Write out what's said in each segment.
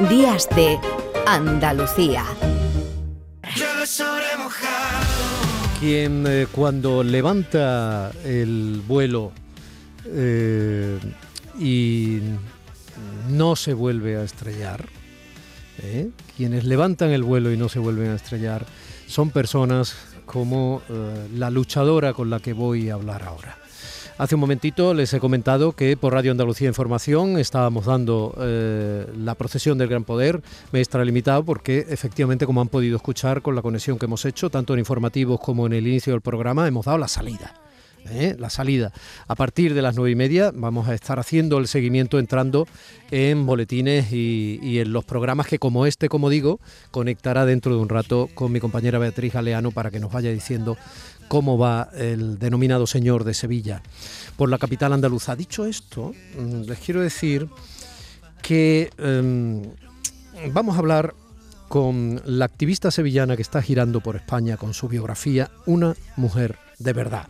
Días de Andalucía. Quien eh, cuando levanta el vuelo eh, y no se vuelve a estrellar, ¿eh? quienes levantan el vuelo y no se vuelven a estrellar, son personas como la luchadora con la que voy a hablar ahora. Hace un momentito les he comentado que por Radio Andalucía Información estábamos dando eh, la procesión del Gran Poder. Me extralimitado porque efectivamente, como han podido escuchar con la conexión que hemos hecho, tanto en informativos como en el inicio del programa, hemos dado la salida. ¿Eh? la salida. A partir de las nueve y media vamos a estar haciendo el seguimiento entrando en boletines y, en los programas que como este, como digo, conectará dentro de un rato con mi compañera Beatriz Galeano para que nos vaya diciendo cómo va el denominado señor de Sevilla por la capital andaluza. Dicho esto, mm, les quiero decir que em, vamos a hablar con la activista sevillana que está girando por España con su biografía, Una mujer de verdad,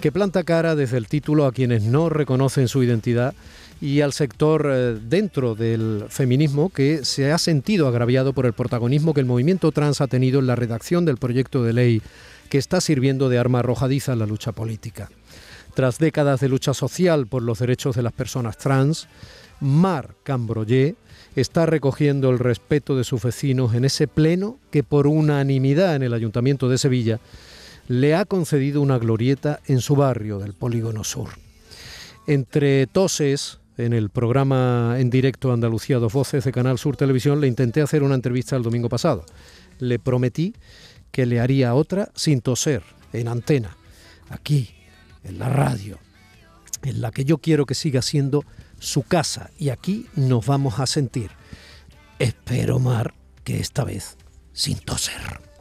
que planta cara desde el título a quienes no reconocen su identidad y al sector eh, dentro del feminismo que se ha sentido agraviado por el protagonismo que el movimiento trans ha tenido en la redacción del proyecto de ley que está sirviendo de arma arrojadiza en la lucha política. Tras décadas de lucha social por los derechos de las personas trans, Mar Cambroyé está recogiendo el respeto de sus vecinos en ese pleno que por unanimidad en el Ayuntamiento de Sevilla le ha concedido una glorieta en su barrio del Polígono Sur. Entre toses, en el programa en directo Andalucía Dos Voces de Canal Sur Televisión, le intenté hacer una entrevista el domingo pasado. Le prometí que le haría otra sin toser, en antena, aquí, en la radio, en la que yo quiero que siga siendo su casa y aquí nos vamos a sentir. Espero, Mar, que esta vez sin toser.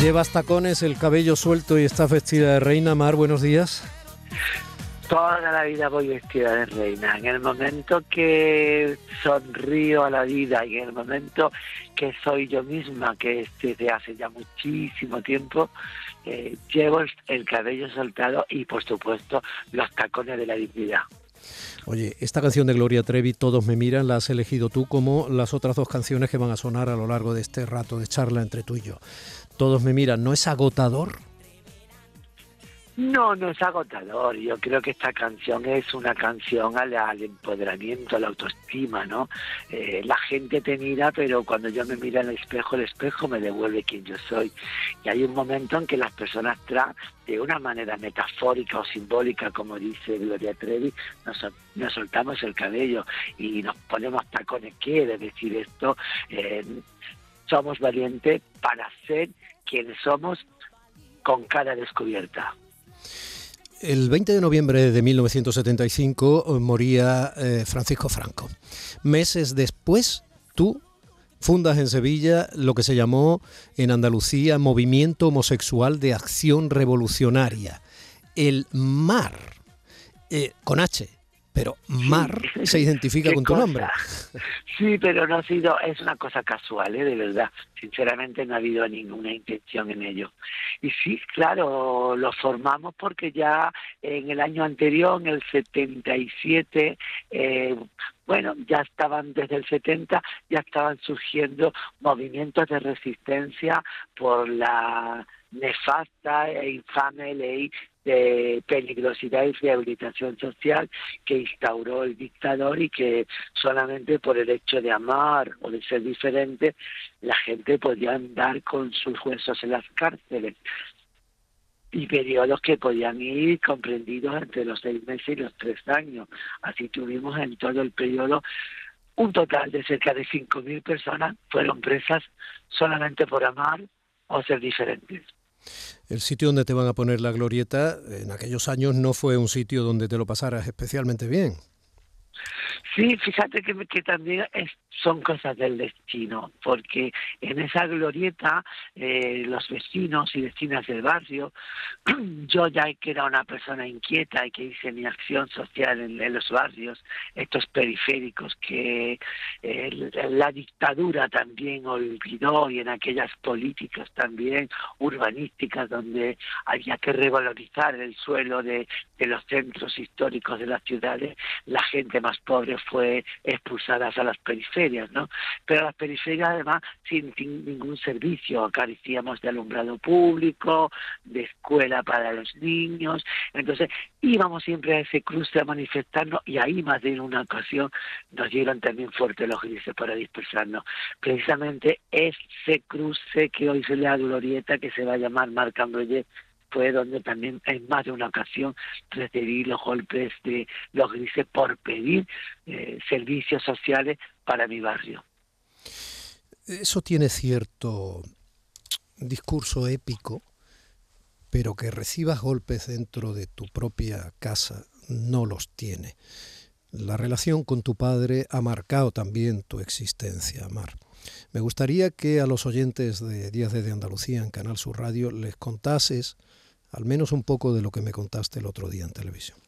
Llevas tacones, el cabello suelto y estás vestida de reina. Mar, buenos días. Toda la vida voy vestida de reina. En el momento que sonrío a la vida y en el momento que soy yo misma, que es desde hace ya muchísimo tiempo, eh, llevo el, el cabello soltado y por supuesto los tacones de la dignidad. Oye, esta canción de Gloria Trevi, Todos me miran, la has elegido tú como las otras dos canciones que van a sonar a lo largo de este rato de charla entre tú y yo. Todos me miran, ¿no es agotador? No, no es agotador. Yo creo que esta canción es una canción al, al empoderamiento, a la autoestima, ¿no? Eh, la gente te mira, pero cuando yo me miro en el espejo, el espejo me devuelve quien yo soy. Y hay un momento en que las personas trans, de una manera metafórica o simbólica, como dice Gloria Trevi, nos, nos soltamos el cabello y nos ponemos tacones. Quiere decir esto, eh, somos valientes para ser quienes somos con cara descubierta. El 20 de noviembre de 1975 moría eh, Francisco Franco. Meses después, tú fundas en Sevilla lo que se llamó en Andalucía Movimiento Homosexual de Acción Revolucionaria. El MAR, eh, con H, pero Mar Sí. se identifica ¿Qué con tu cosa? nombre. Sí, pero no ha sido, es una cosa casual, ¿eh? de verdad. Sinceramente no ha habido ninguna intención en ello. Y sí, claro, lo formamos porque ya en el año anterior, en el 77, eh, bueno, ya estaban desde el 70, ya estaban surgiendo movimientos de resistencia por la nefasta e infame ley de peligrosidad y rehabilitación social que instauró el dictador y que solamente por el hecho de amar o de ser diferente la gente podía andar con sus huesos en las cárceles y periodos que podían ir comprendidos entre los seis meses y los tres años. Así tuvimos en todo el periodo un total de cerca de 5.000 personas fueron presas solamente por amar o ser diferentes. El sitio donde te van a poner la glorieta en aquellos años no fue un sitio donde te lo pasaras especialmente bien. Sí, fíjate que, también son cosas del destino, porque en esa glorieta eh, los vecinos y vecinas del barrio, yo ya que era una persona inquieta y que hice mi acción social en, los barrios, estos periféricos que eh, la dictadura también olvidó y en aquellas políticas también urbanísticas donde había que revalorizar el suelo de, de los centros históricos de las ciudades, la gente más pobre fue expulsada a las periferias, ¿no? Pero las periferias además sin, ningún servicio, carecíamos de alumbrado público, de escuela para los niños, entonces íbamos siempre a ese cruce a manifestarnos y ahí más de una ocasión nos dieron también fuerte los grises para dispersarnos. Precisamente ese cruce que hoy se le da glorieta, que se va a llamar Marc Ambroyer, fue donde también en más de una ocasión recibí los golpes de los grises por pedir eh, servicios sociales para mi barrio. Eso tiene cierto discurso épico, pero que recibas golpes dentro de tu propia casa no los tiene. La relación con tu padre ha marcado también tu existencia, Mar. Me gustaría que a los oyentes de Días de Andalucía en Canal Sur Radio les contases al menos un poco de lo que me contaste el otro día en televisión.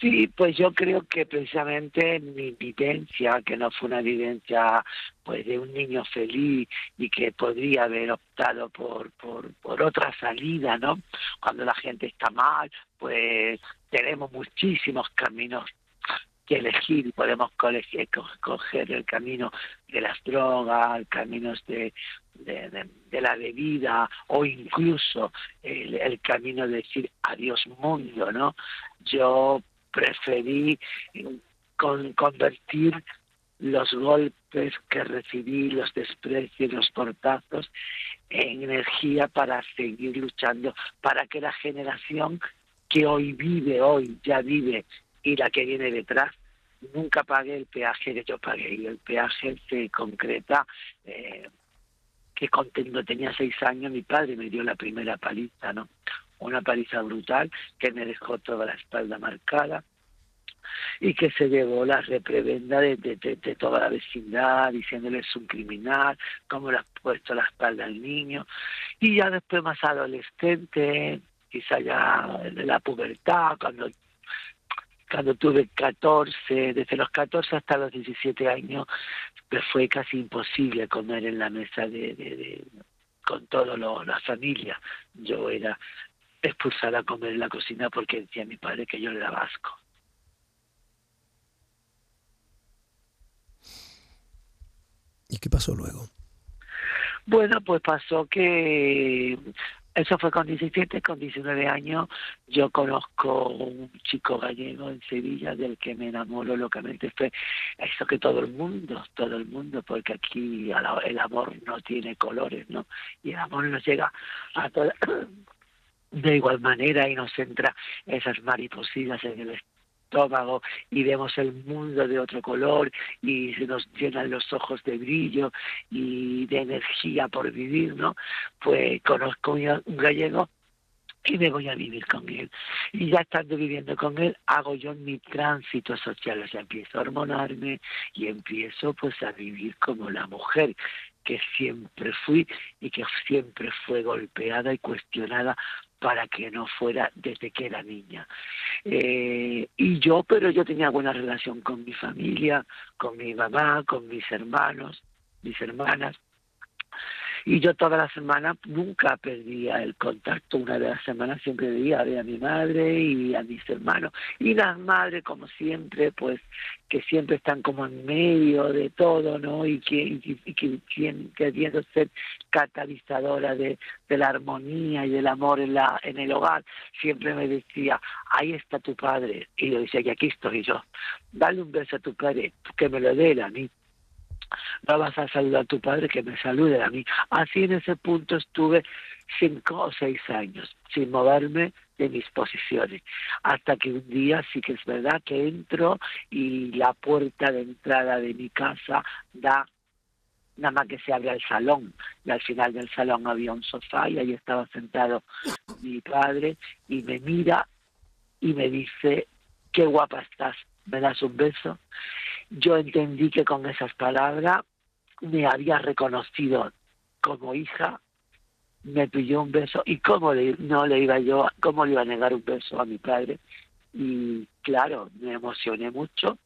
Sí, pues yo creo que precisamente mi vivencia, que no fue una vivencia pues de un niño feliz y que podría haber optado por, por, por otra salida, ¿no? Cuando la gente está mal, pues tenemos muchísimos caminos que elegir y podemos coger el camino de las drogas, caminos de, de, la bebida o incluso el, camino de decir adiós mundo, ¿no? Yo preferí con, convertir los golpes que recibí, los desprecios, los portazos, en energía para seguir luchando, para que la generación que hoy vive, hoy ya vive, y la que viene detrás, nunca pague el peaje que yo pagué y el peaje se concreta eh, que cuando tenía seis años mi padre me dio la primera paliza, ¿no? Una paliza brutal que me dejó toda la espalda marcada y que se llevó la reprebenda de, de, de, toda la vecindad, diciéndole es un criminal, cómo le has puesto la espalda al niño. Y ya después más adolescente, quizá ya de la pubertad, cuando cuando tuve 14, desde los 14 hasta los 17 años, me fue casi imposible comer en la mesa de, de, con toda la familia. Yo era expulsada a comer en la cocina porque decía mi padre que yo era vasco. ¿Y qué pasó luego? Bueno, pues pasó que eso fue con 17, con 19 años yo conozco un chico gallego en Sevilla del que me enamoro locamente. Fue eso que todo el mundo, todo el mundo, porque aquí el amor no tiene colores, ¿no? Y el amor nos llega a toda, de igual manera y nos entra esas maripositas en el estómago y vemos el mundo de otro color y se nos llenan los ojos de brillo y de energía por vivir, ¿no? Pues conozco un gallego y me voy a vivir con él. Y ya estando viviendo con él, hago yo mi tránsito social, o sea, empiezo a hormonarme y empiezo pues a vivir como la mujer que siempre fui y que siempre fue golpeada y cuestionada para que no fuera desde que era niña. Eh, y yo, pero yo tenía buena relación con mi familia, con mi mamá, con mis hermanos, mis hermanas, y yo toda la semana nunca perdía el contacto, una de las semanas siempre veía a ver a mi madre y a mis hermanos, y las madres como siempre, pues que siempre están como en medio de todo, ¿no? Y que, y, que, queriendo ser catalizadora de, de la armonía y del amor en, la, en el hogar, siempre me decía, ahí está tu padre, y yo decía, y aquí estoy yo, dale un beso a tu padre, que me lo dé a mí no vas a saludar a tu padre que me salude a mí. Así en ese punto estuve cinco o seis años sin moverme de mis posiciones, hasta que un día sí que es verdad que entro y la puerta de entrada de mi casa da nada más que se abre el salón y al final del salón había un sofá y ahí estaba sentado mi padre y me mira y me dice qué guapa estás ¿me das un beso? Yo entendí que con esas palabras me había reconocido como hija, me pidió un beso y cómo le, no le iba yo, cómo le iba a negar un beso a mi padre. Y claro, me emocioné mucho,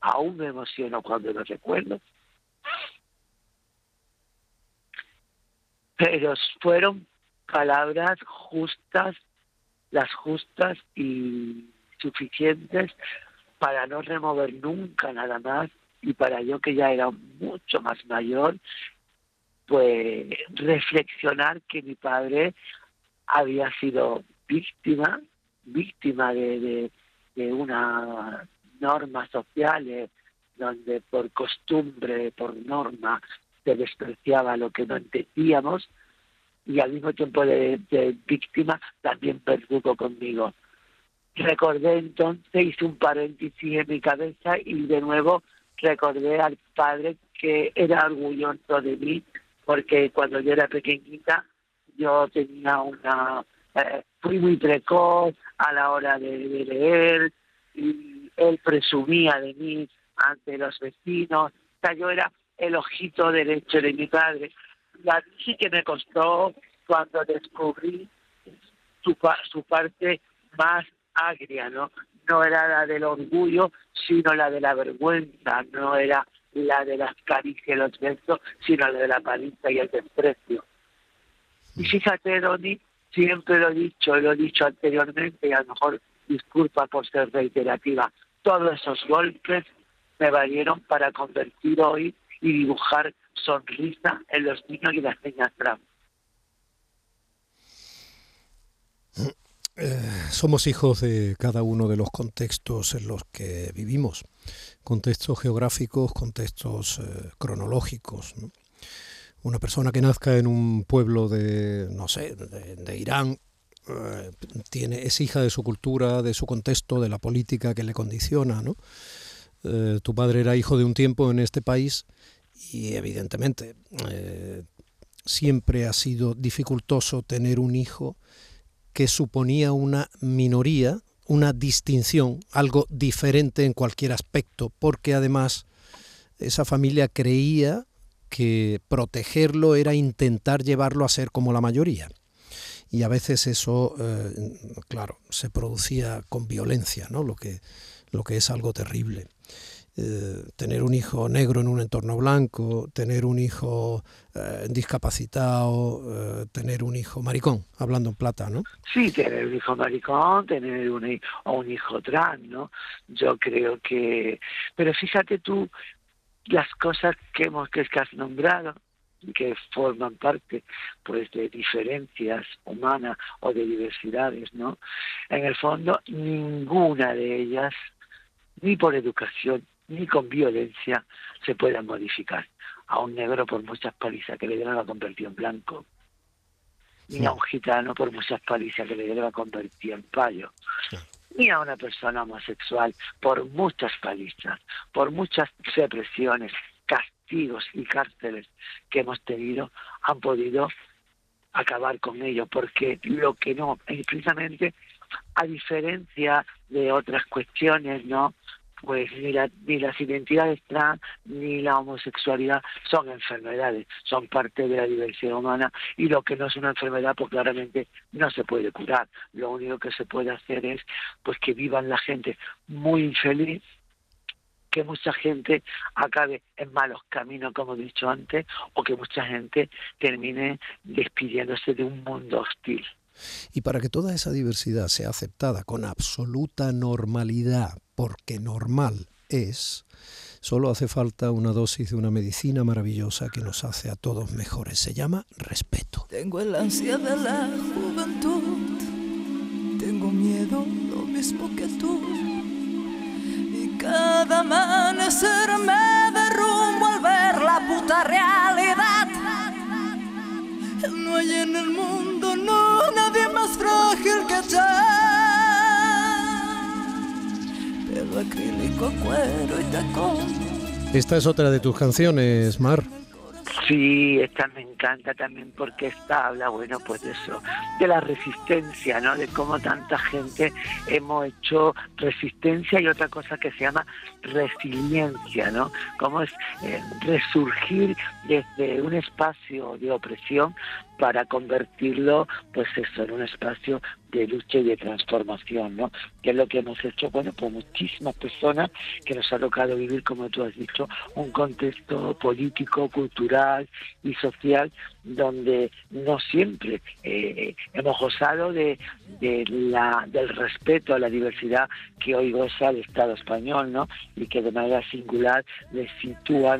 aún me emociono cuando lo recuerdo. Pero fueron palabras justas, las justas y suficientes para no remover nunca nada más y para yo que ya era mucho más mayor, pues reflexionar que mi padre había sido víctima, víctima de, de, una normas sociales donde por costumbre, por norma, se despreciaba lo que no entendíamos y al mismo tiempo de, de víctima también perdugo conmigo recordé entonces, hice un paréntesis en mi cabeza y de nuevo recordé al padre que era orgulloso de mí, porque cuando yo era pequeñita yo tenía una, eh, fui muy precoz a la hora de, leer y él presumía de mí ante los vecinos, o sea, yo era el ojito derecho de mi padre. La sí que me costó cuando descubrí su, su parte más agria, ¿no? No era la del orgullo, sino la de la vergüenza, no era la de las caricias y los besos, sino la de la paliza y el desprecio. Y fíjate, Doni, siempre lo he dicho, lo he dicho anteriormente, y a lo mejor disculpa por ser reiterativa, todos esos golpes me valieron para convertir hoy y dibujar sonrisa en los niños y las niñas trans. Eh, somos hijos de cada uno de los contextos en los que vivimos, contextos geográficos, contextos eh, cronológicos. Una persona que nazca en un pueblo de, no sé, de, Irán, eh, tiene, es hija de su cultura, de su contexto, de la política que le condiciona. tu padre era hijo de un tiempo en este país y evidentemente siempre ha sido dificultoso tener un hijo que suponía una minoría, una distinción, algo diferente en cualquier aspecto, porque además esa familia creía que protegerlo era intentar llevarlo a ser como la mayoría. Y a veces eso, eh, claro, se producía con violencia, ¿no? lo, que, lo que es algo terrible. Eh, tener un hijo negro en un entorno blanco, tener un hijo eh, discapacitado, eh, tener un hijo maricón, hablando en plata, ¿no? Sí, tener un hijo maricón, tener un, o un hijo trans, ¿no? Yo creo que... Pero fíjate tú las cosas que, hemos, que has nombrado, que forman parte pues de diferencias humanas o de diversidades, ¿no? En el fondo, ninguna de ellas, ni por educación, ni con violencia se pueda modificar. A un negro por muchas palizas que le dieron a convertir en blanco, ni a un gitano por muchas palizas que le dieron a convertir en payo, ni a una persona homosexual por muchas palizas, por muchas represiones, castigos y cárceles que hemos tenido, han podido acabar con ello, porque lo que no, precisamente a diferencia de otras cuestiones, ¿no? Pues ni, ni las identidades trans ni la homosexualidad son enfermedades, son parte de la diversidad humana y lo que no es una enfermedad pues claramente no se puede curar. Lo único que se puede hacer es pues que vivan la gente muy infeliz que mucha gente acabe en malos caminos, como he dicho antes, o que mucha gente termine despidiéndose de un mundo hostil. Y para que toda esa diversidad sea aceptada con absoluta normalidad, porque normal es, solo hace falta una dosis de una medicina maravillosa que nos hace a todos mejores. Se llama respeto. Tengo el ansia de la juventud, tengo miedo lo mismo que tú. Y cada amanecer me derrumbo al ver la puta realidad. No hay en el mundo, nadie más frágil que yo. Acrílico, cuero y tacón. Esta es otra de tus canciones, Mar. Sí, esta me encanta también porque esta habla, bueno, pues de eso, de la resistencia, ¿no? De cómo tanta gente hemos hecho resistencia y otra cosa que se llama resiliencia, ¿no? Cómo es eh, resurgir desde un espacio de opresión para convertirlo, pues eso, en un espacio de lucha y de transformación, ¿no? Que es lo que hemos hecho, bueno, por muchísimas personas que nos ha tocado vivir, como tú has dicho, un contexto político, cultural y social donde no siempre eh, hemos gozado de, la, del respeto a la diversidad que hoy goza el Estado español, ¿no? Y que de manera singular le sitúa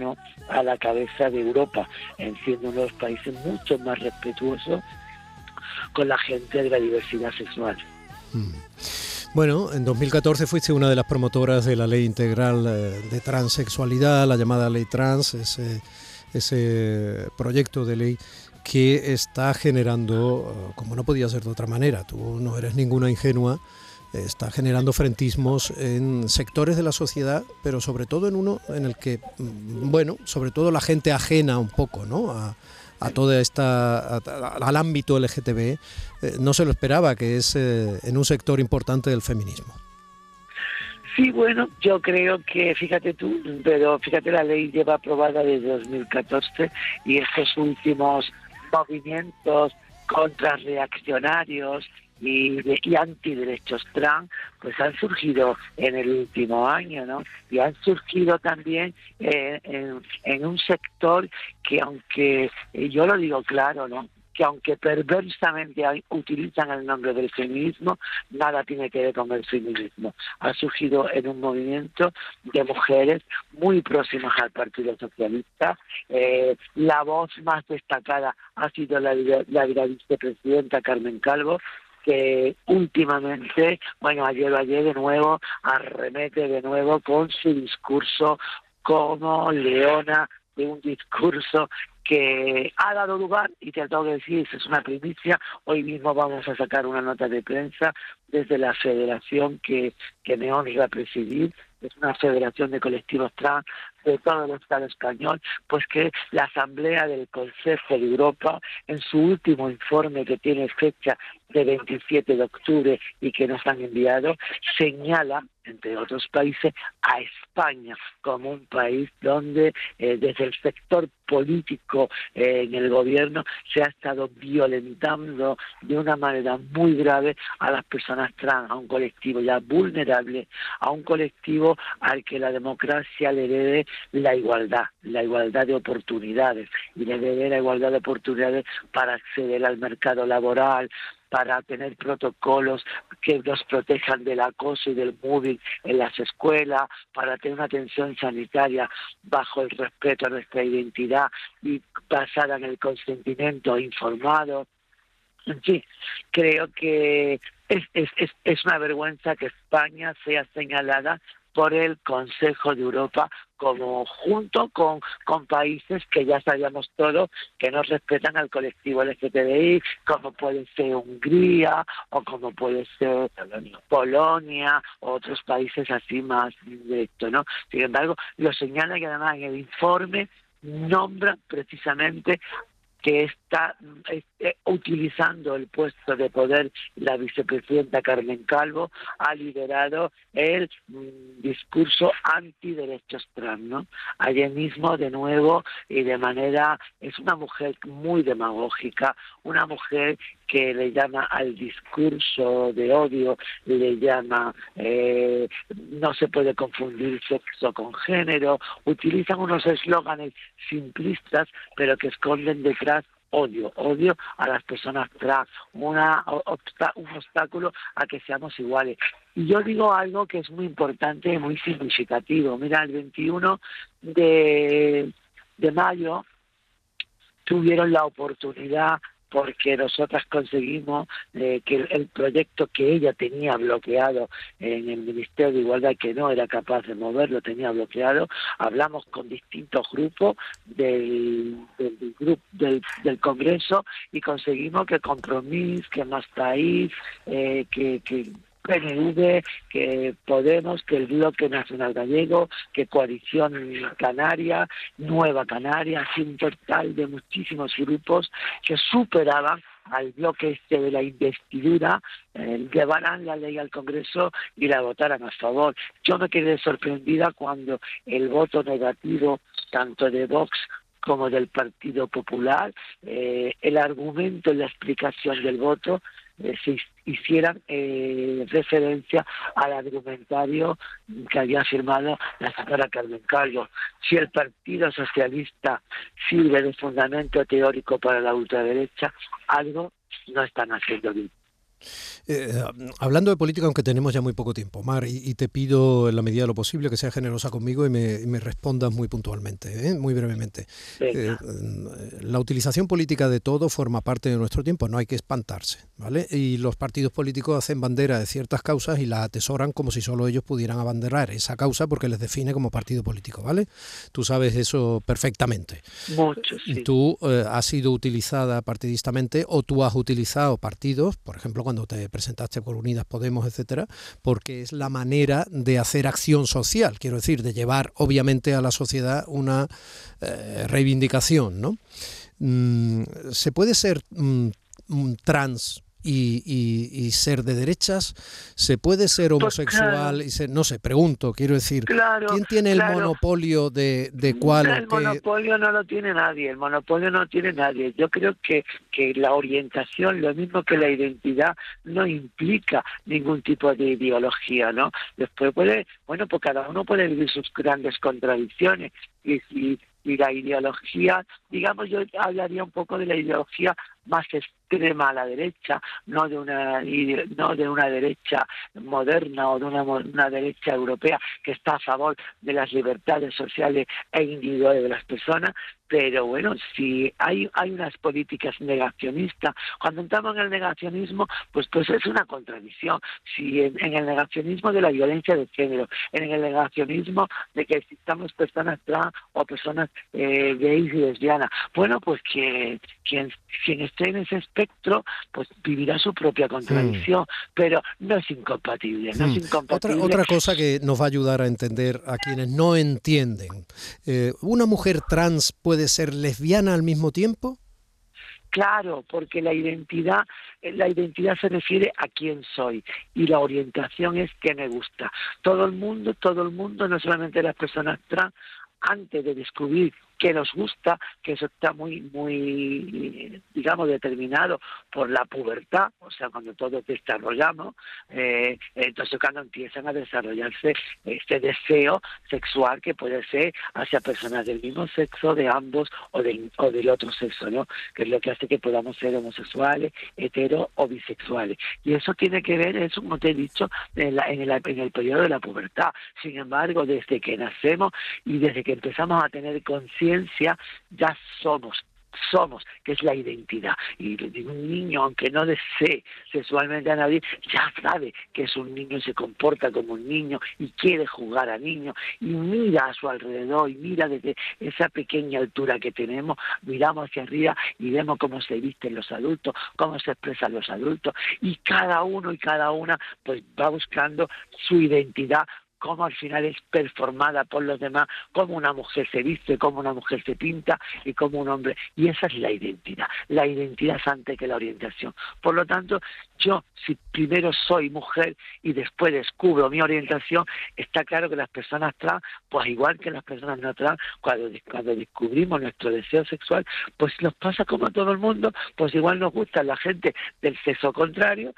a la cabeza de Europa, en siendo uno de los países mucho más respetuosos con la gente de la diversidad sexual. Mm. Bueno, en 2014 fuiste una de las promotoras de la ley integral eh, de transexualidad, la llamada ley trans, ese, ese proyecto de ley que está generando, eh, como no podía ser de otra manera, tú no eres ninguna ingenua, está generando frentismos en sectores de la sociedad, pero sobre todo en uno en el que, mm, bueno, sobre todo la gente ajena un poco, ¿no? A, a toda esta al ámbito LGTB eh, no se lo esperaba que es eh, en un sector importante del feminismo sí bueno yo creo que fíjate tú pero fíjate la ley lleva aprobada desde 2014 y estos últimos movimientos contrarreaccionarios y, y antiderechos trans pues han surgido en el último año, ¿no? Y han surgido también eh, en, en, un sector que aunque, eh, yo lo digo claro, ¿no? Que aunque perversamente utilizan el nombre del feminismo, nada tiene que ver con el feminismo. Ha surgido en un movimiento de mujeres muy próximas al Partido Socialista. Eh, la voz más destacada ha sido la, la la vicepresidenta Carmen Calvo, que últimamente, bueno, ayer o ayer de nuevo, arremete de nuevo con su discurso como leona de un discurso que ha dado lugar, y te tengo que decir, es una primicia, hoy mismo vamos a sacar una nota de prensa desde la federación que, que me honra presidir, es una federación de colectivos trans de todo el Estado español, pues que la Asamblea del Consejo de Europa, en su último informe que tiene fecha de 27 de octubre y que nos han enviado, señala, entre otros países, a España como un país donde eh, desde el sector político eh, en el gobierno se ha estado violentando de una manera muy grave a las personas trans, a un colectivo ya vulnerable, a un colectivo al que la democracia le debe la igualdad, la igualdad de oportunidades y le debe la igualdad de oportunidades para acceder al mercado laboral, para tener protocolos que nos protejan del acoso y del moving en las escuelas, para tener una atención sanitaria bajo el respeto a nuestra identidad y basada en el consentimiento informado. En fin, creo que es, es, es una vergüenza que España sea señalada por el Consejo de Europa como junto con, con países que ya sabíamos todos que no respetan al colectivo LGTBI, como puede ser Hungría o como puede ser Polonia o otros países así más directos, ¿no? Sin embargo, lo señala que además en el informe nombra precisamente que está eh, utilizando el puesto de poder la vicepresidenta Carmen Calvo ha liderado el mm, discurso antiderechos trans, ¿no? Ayer mismo de nuevo y de manera es una mujer muy demagógica, una mujer que le llama al discurso de odio, le llama eh, no se puede confundir sexo con género, utilizan unos eslóganes simplistas pero que esconden detrás odio, odio a las personas trans, una, un obstáculo a que seamos iguales. Y yo digo algo que es muy importante y muy significativo. Mira, el 21 de, de mayo tuvieron la oportunidad porque nosotras conseguimos eh, que el, proyecto que ella tenía bloqueado en el Ministerio de Igualdad, que no era capaz de moverlo, tenía bloqueado, hablamos con distintos grupos del, del, grupo, del, del Congreso y conseguimos que Compromís, que Más País, eh, que, que PNV, que Podemos, que el Bloque Nacional Gallego, que Coalición Canaria, Nueva Canaria, así un total de muchísimos grupos que superaban al bloque este de la investidura, eh, llevarán la ley al Congreso y la votarán a favor. Yo me quedé sorprendida cuando el voto negativo tanto de Vox como del Partido Popular, eh, el argumento y la explicación del voto se hicieran eh, referencia al argumentario que había firmado la señora Carmen Carlos. Si el Partido Socialista sirve de fundamento teórico para la ultraderecha, algo no están haciendo bien. Eh, hablando de política, aunque tenemos ya muy poco tiempo, Mar, y, te pido en la medida de lo posible que seas generosa conmigo y me, respondas muy puntualmente, ¿eh? muy brevemente. Eh, la utilización política de todo forma parte de nuestro tiempo, no hay que espantarse, ¿vale? Y los partidos políticos hacen bandera de ciertas causas y las atesoran como si solo ellos pudieran abanderar esa causa porque les define como partido político, ¿vale? Tú sabes eso perfectamente. Mucho, Tú has sido utilizada partidistamente o tú has utilizado partidos, por ejemplo, cuando te presentaste por Unidas Podemos, etcétera, porque es la manera de hacer acción social, quiero decir, de llevar obviamente a la sociedad una eh, reivindicación, ¿no? Mm, se puede ser mm, trans y, ser de derechas? ¿Se puede ser pues homosexual y ser, no sé, pregunto, quiero decir, ¿quién tiene el monopolio de, de cuál? El monopolio no lo tiene nadie, el monopolio no tiene nadie. Yo creo que, que la orientación, lo mismo que la identidad, no implica ningún tipo de ideología, ¿no? Después puede, bueno, pues cada uno puede vivir sus grandes contradicciones y, y, y la ideología, digamos, yo hablaría un poco de la ideología más extrema a la derecha, no de una no de una derecha moderna o de una, una, derecha europea que está a favor de las libertades sociales e individuales de las personas, pero bueno, si hay hay unas políticas negacionistas, cuando entramos en el negacionismo, pues pues es una contradicción. Si en, el negacionismo de la violencia de género, en el negacionismo de que existamos personas trans o personas eh, gays y lesbianas, bueno, pues que quien, quien esté en ese espectro, pues vivirá su propia contradicción, pero no es incompatible, no es incompatible. Otra, otra cosa que nos va a ayudar a entender a quienes no entienden, eh, ¿una mujer trans puede ser lesbiana al mismo tiempo? Claro, porque la identidad, eh, la identidad se refiere a quién soy y la orientación es que me gusta. Todo el mundo, todo el mundo, no solamente las personas trans, antes de descubrir que nos gusta, que eso está muy, muy, digamos, determinado por la pubertad, o sea, cuando todos desarrollamos, eh, entonces cuando empiezan a desarrollarse este deseo sexual que puede ser hacia personas del mismo sexo, de ambos o del, o del otro sexo, ¿no? Que es lo que hace que podamos ser homosexuales, hetero o bisexuales. Y eso tiene que ver, eso como te he dicho, en, en, el, en el periodo de la pubertad. Sin embargo, desde que nacemos y desde que empezamos a tener conciencia, ya somos somos, que es la identidad. Y un niño, aunque no desee sexualmente a nadie, ya sabe que es un niño y se comporta como un niño y quiere jugar a niño y mira a su alrededor y mira desde esa pequeña altura que tenemos, miramos hacia arriba y vemos cómo se visten los adultos, cómo se expresan los adultos y cada uno y cada una pues va buscando su identidad cómo al final es performada por los demás, cómo una mujer se viste, cómo una mujer se pinta y cómo un hombre. Y esa es la identidad. La identidad es antes que la orientación. Por lo tanto, yo, si primero soy mujer y después descubro mi orientación, está claro que las personas trans, pues igual que las personas no trans, cuando, cuando descubrimos nuestro deseo sexual, pues nos pasa como a todo el mundo, pues igual nos gusta la gente del sexo contrario,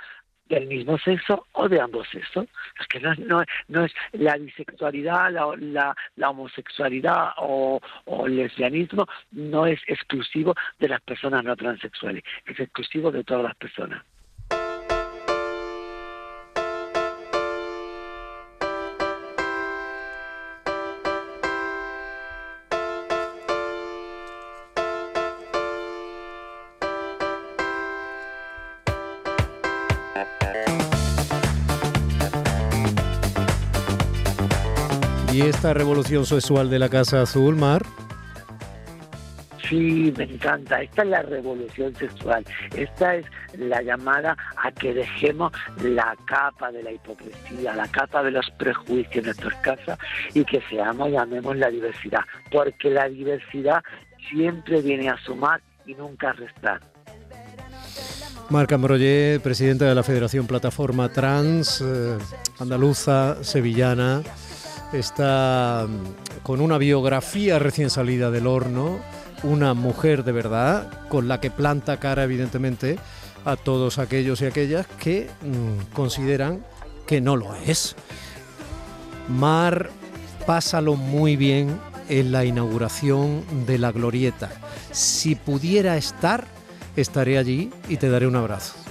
del mismo sexo o de ambos sexos. Es que no, no, no es la bisexualidad, la, la, la homosexualidad o, o, el lesbianismo no es exclusivo de las personas no transexuales, es exclusivo de todas las personas. Esta revolución sexual de la Casa Azul, Mar? Sí, me encanta. Esta es la revolución sexual. Esta es la llamada a que dejemos la capa de la hipocresía, la capa de los prejuicios en nuestras casas y que seamos y amemos la diversidad. Porque la diversidad siempre viene a sumar y nunca a restar. Marca Ambroyer, presidenta de la Federación Plataforma Trans, eh, andaluza, sevillana, está mm, con una biografía recién salida del horno, una mujer de verdad, con la que planta cara evidentemente a todos aquellos y aquellas que mm, consideran que no lo es. Mar, pásalo muy bien en la inauguración de la glorieta. Si pudiera estar, estaré allí y te daré un abrazo.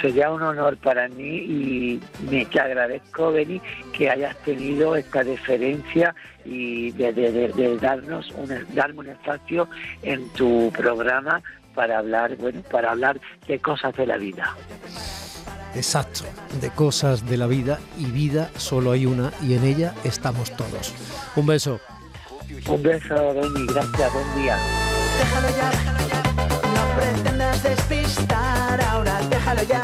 Sería un honor para mí y me te agradezco, Beni, que hayas tenido esta deferencia y de, darnos un, darme un espacio en tu programa para hablar, bueno, para hablar de cosas de la vida. Exacto, de cosas de la vida y vida solo hay una y en ella estamos todos. Un beso. Un beso, Beni, gracias, buen día. Déjalo ya, no pretendas despistar ahora, déjalo ya.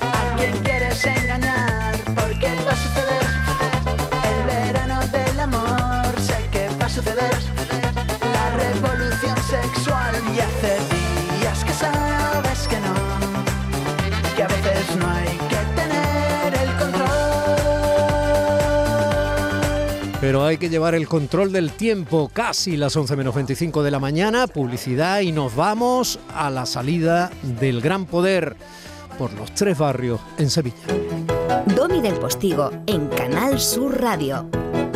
A quien quieres engañar, porque va a suceder. El verano del amor, sé que va a suceder. La revolución sexual y hace Pero hay que llevar el control del tiempo, casi las 11 menos 25 de la mañana, publicidad y nos vamos a la salida del Gran Poder por los tres barrios en Sevilla. Domi del Postigo en Canal Sur Radio.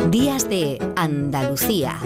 Días de Andalucía.